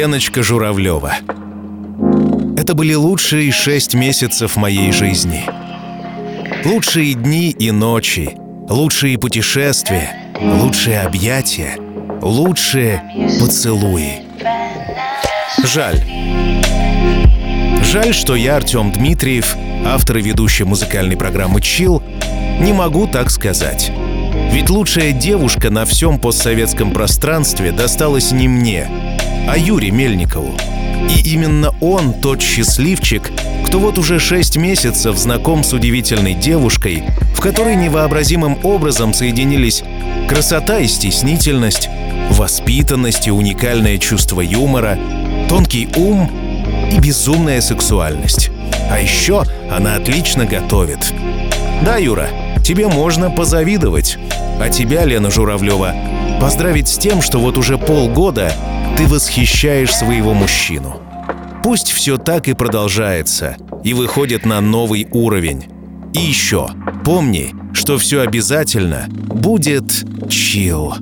Леночка Журавлева. Это были лучшие шесть месяцев моей жизни. Лучшие дни и ночи, лучшие путешествия, лучшие объятия, лучшие поцелуи. Жаль. Жаль, что я, Артем Дмитриев, автор и ведущий музыкальной программы «Чил», не могу так сказать. Ведь лучшая девушка на всем постсоветском пространстве досталась не мне, а Юре Мельникову. И именно он тот счастливчик, кто вот уже шесть месяцев знаком с удивительной девушкой, в которой невообразимым образом соединились красота и стеснительность, воспитанность и уникальное чувство юмора, тонкий ум и безумная сексуальность. А еще она отлично готовит. Да, Юра, тебе можно позавидовать. А тебя, Лена Журавлева, поздравить с тем, что вот уже полгода ты восхищаешь своего мужчину. Пусть все так и продолжается, и выходит на новый уровень. И еще, помни, что все обязательно будет чил.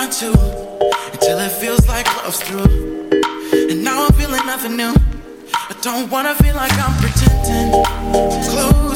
want to until it feels like love's through. And now I'm feeling nothing new. I don't wanna feel like I'm pretending. Close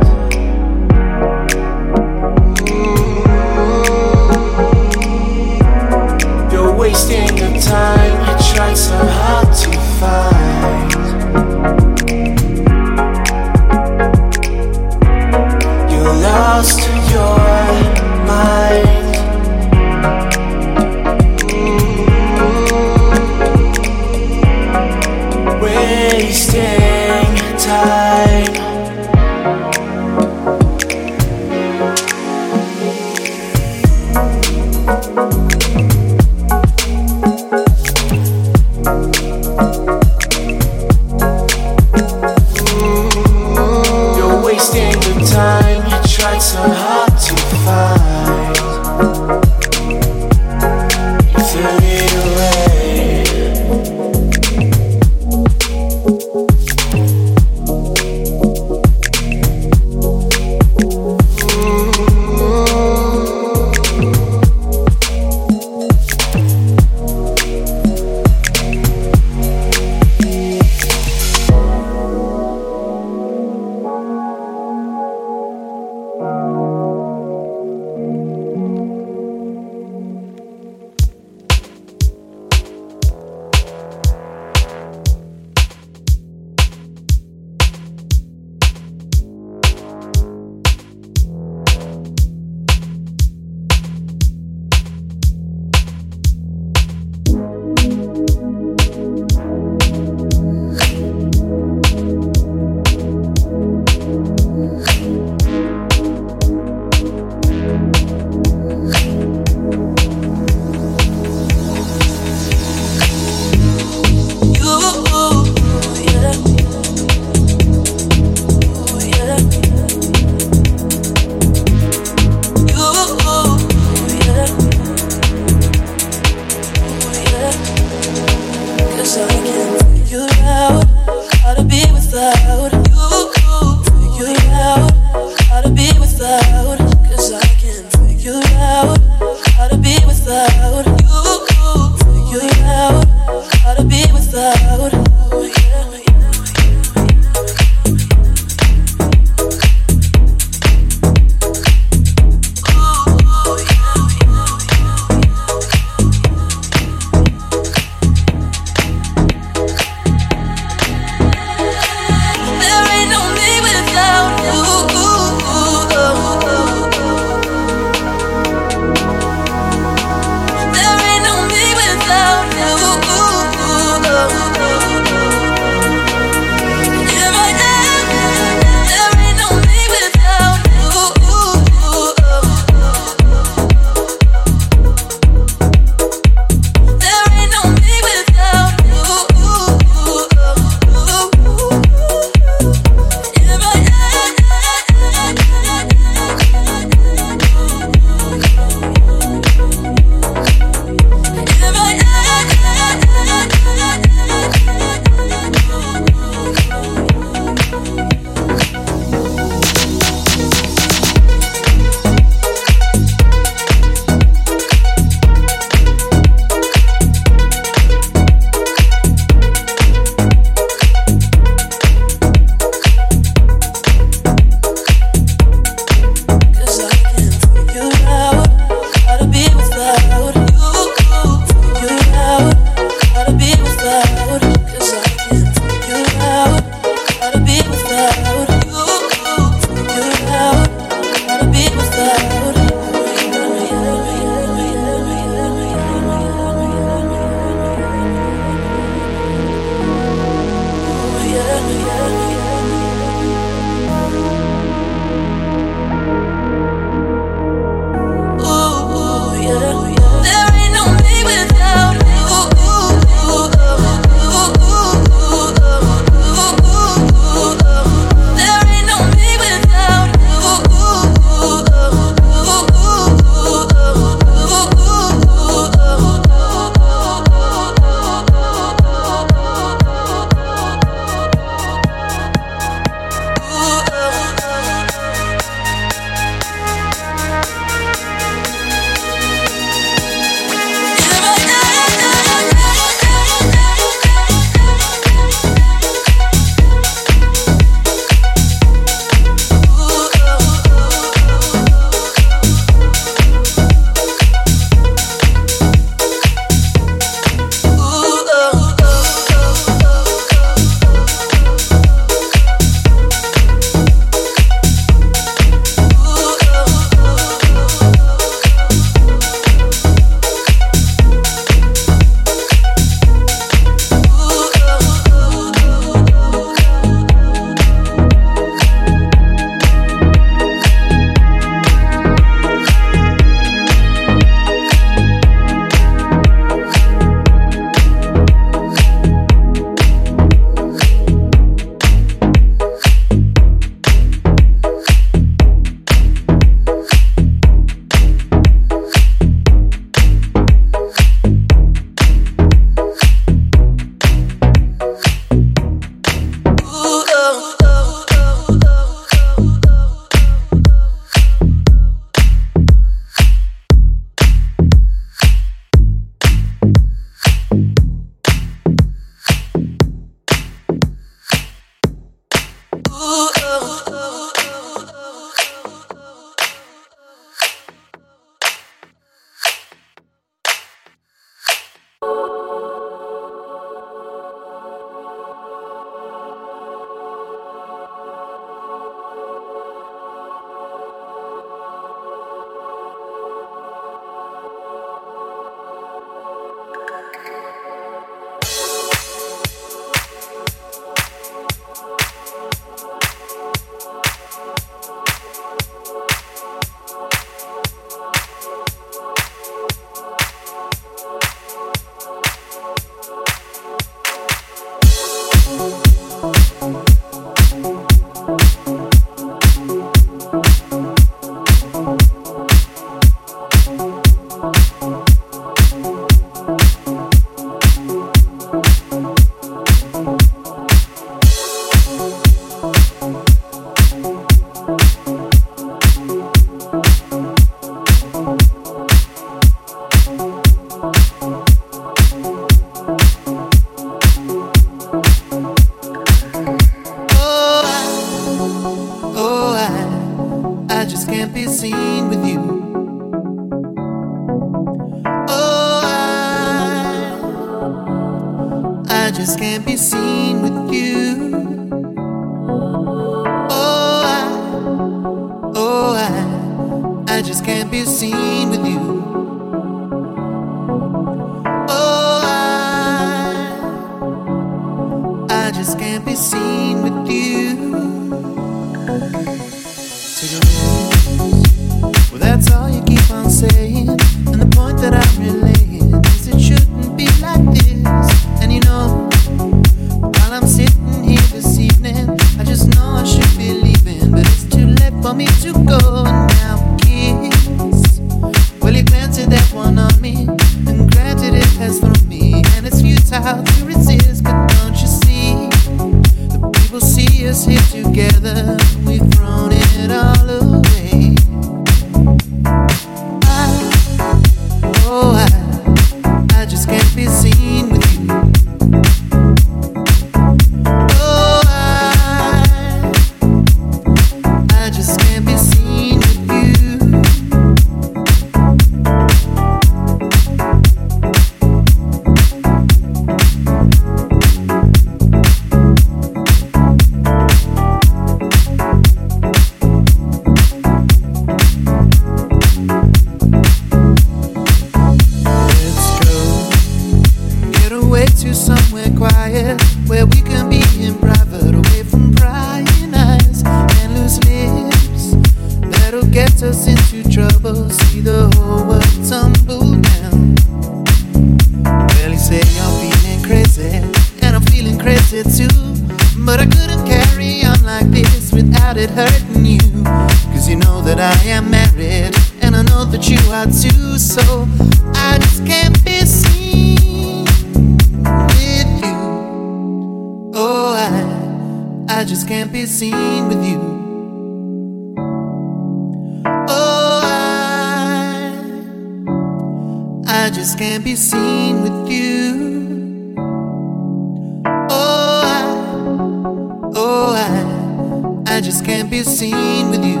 I just can't be seen with you.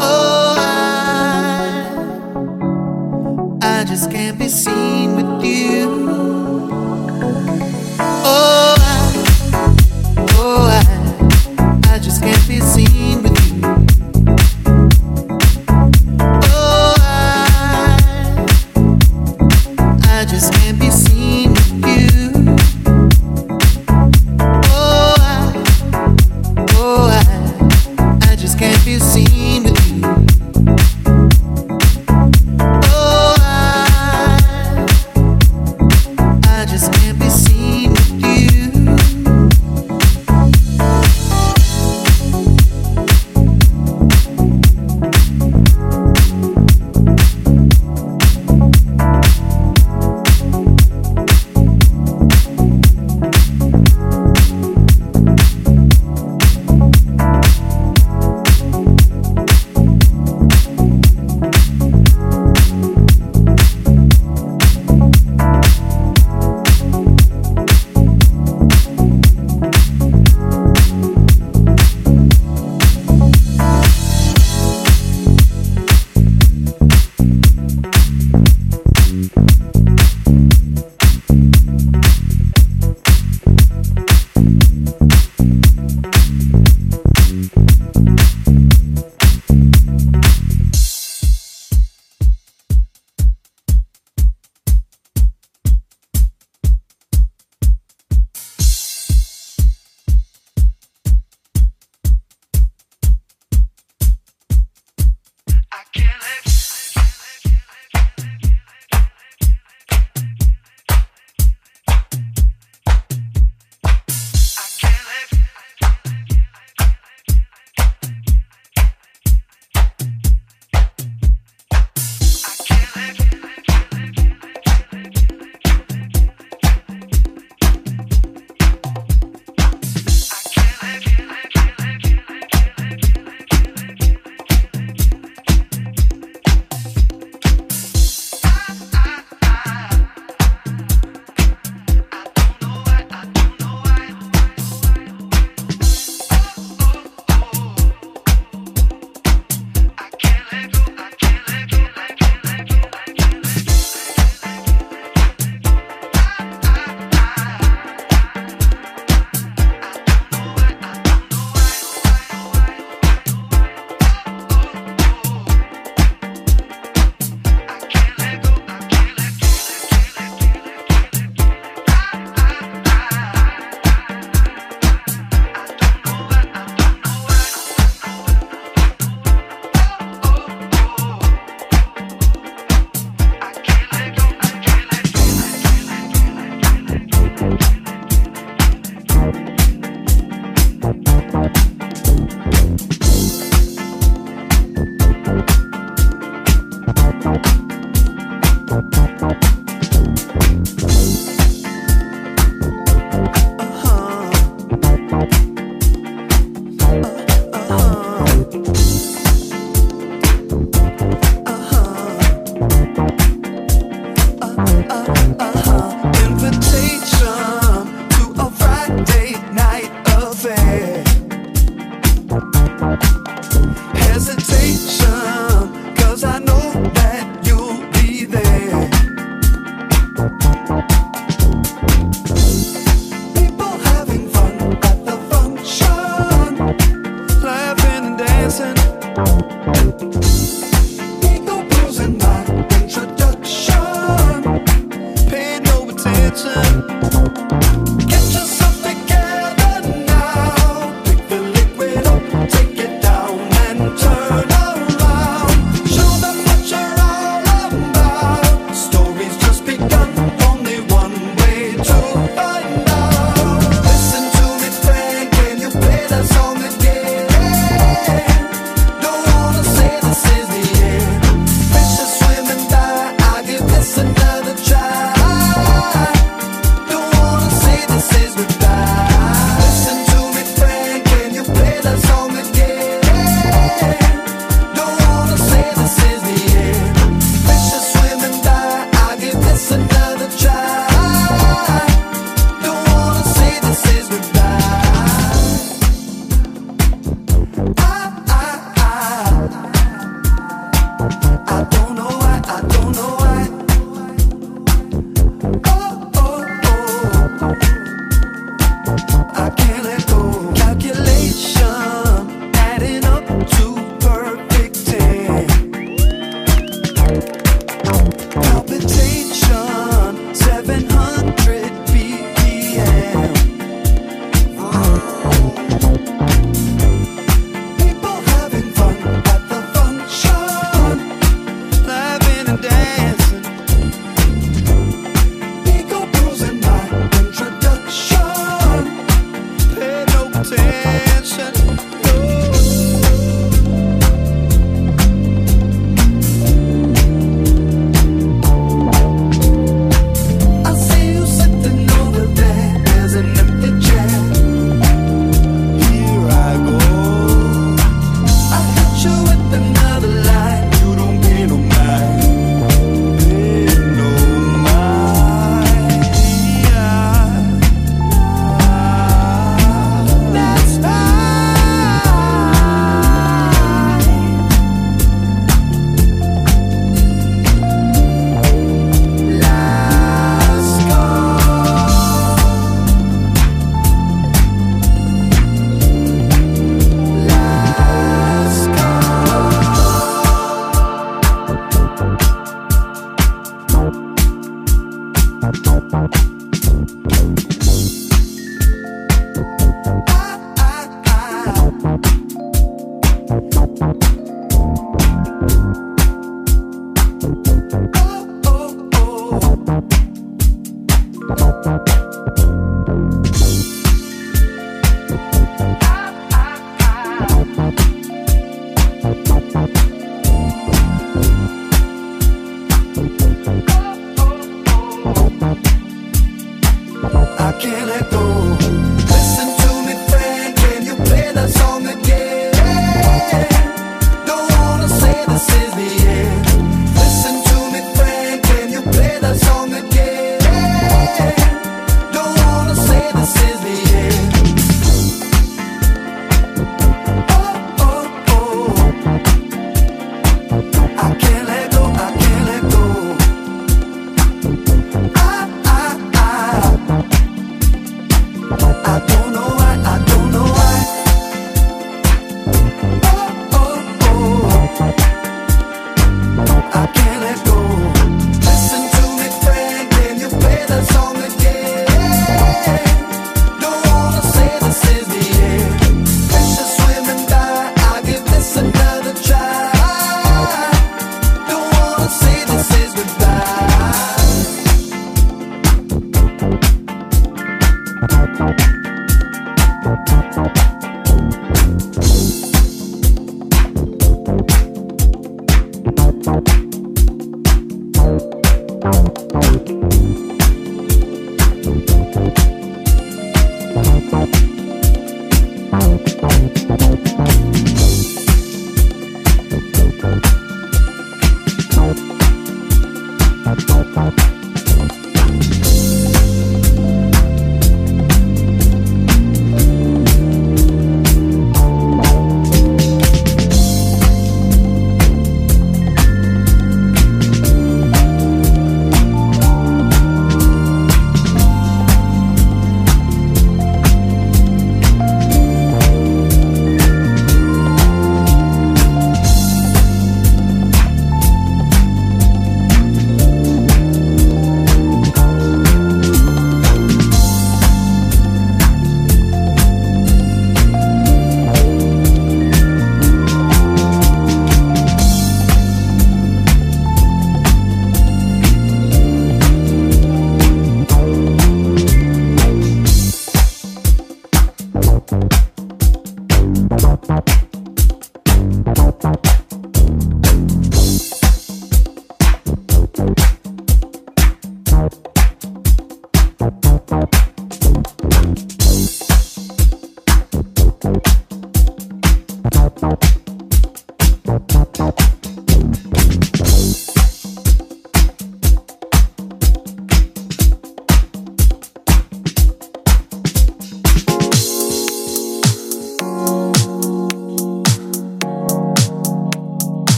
Oh, I, I just can't be seen.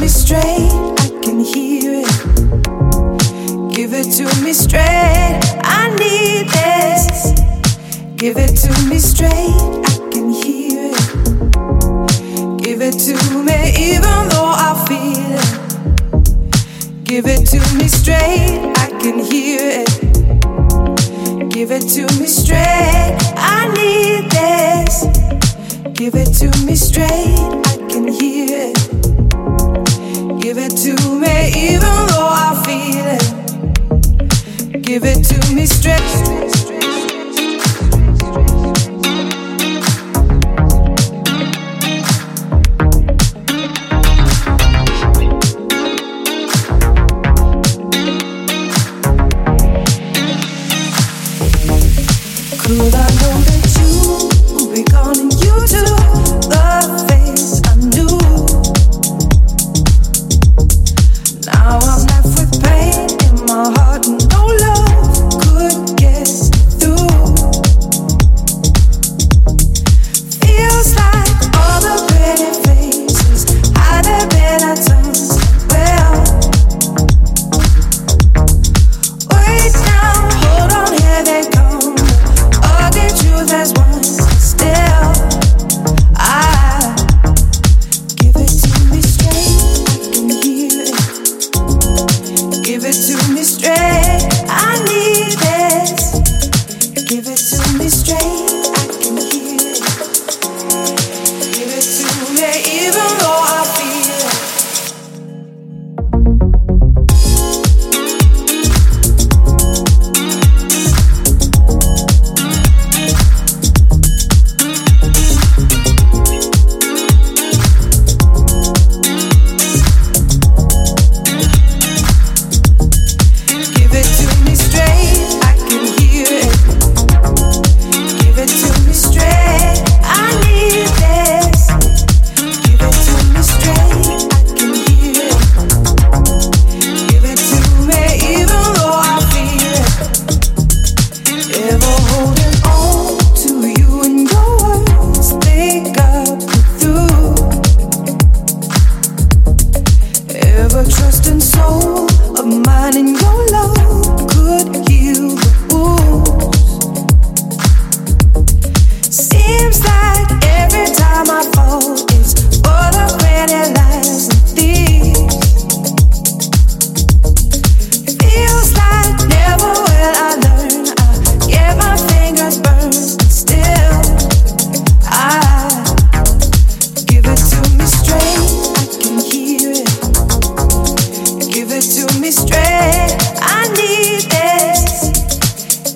Me straight, I can hear it. Give it to me straight, I need this. Give it to me straight, I can hear it. Give it to me even though I feel it. Give it to me straight, I can hear it. Give it to me straight, I need this. Give it to me straight, Give it to me even though I feel it. Give it to me straight.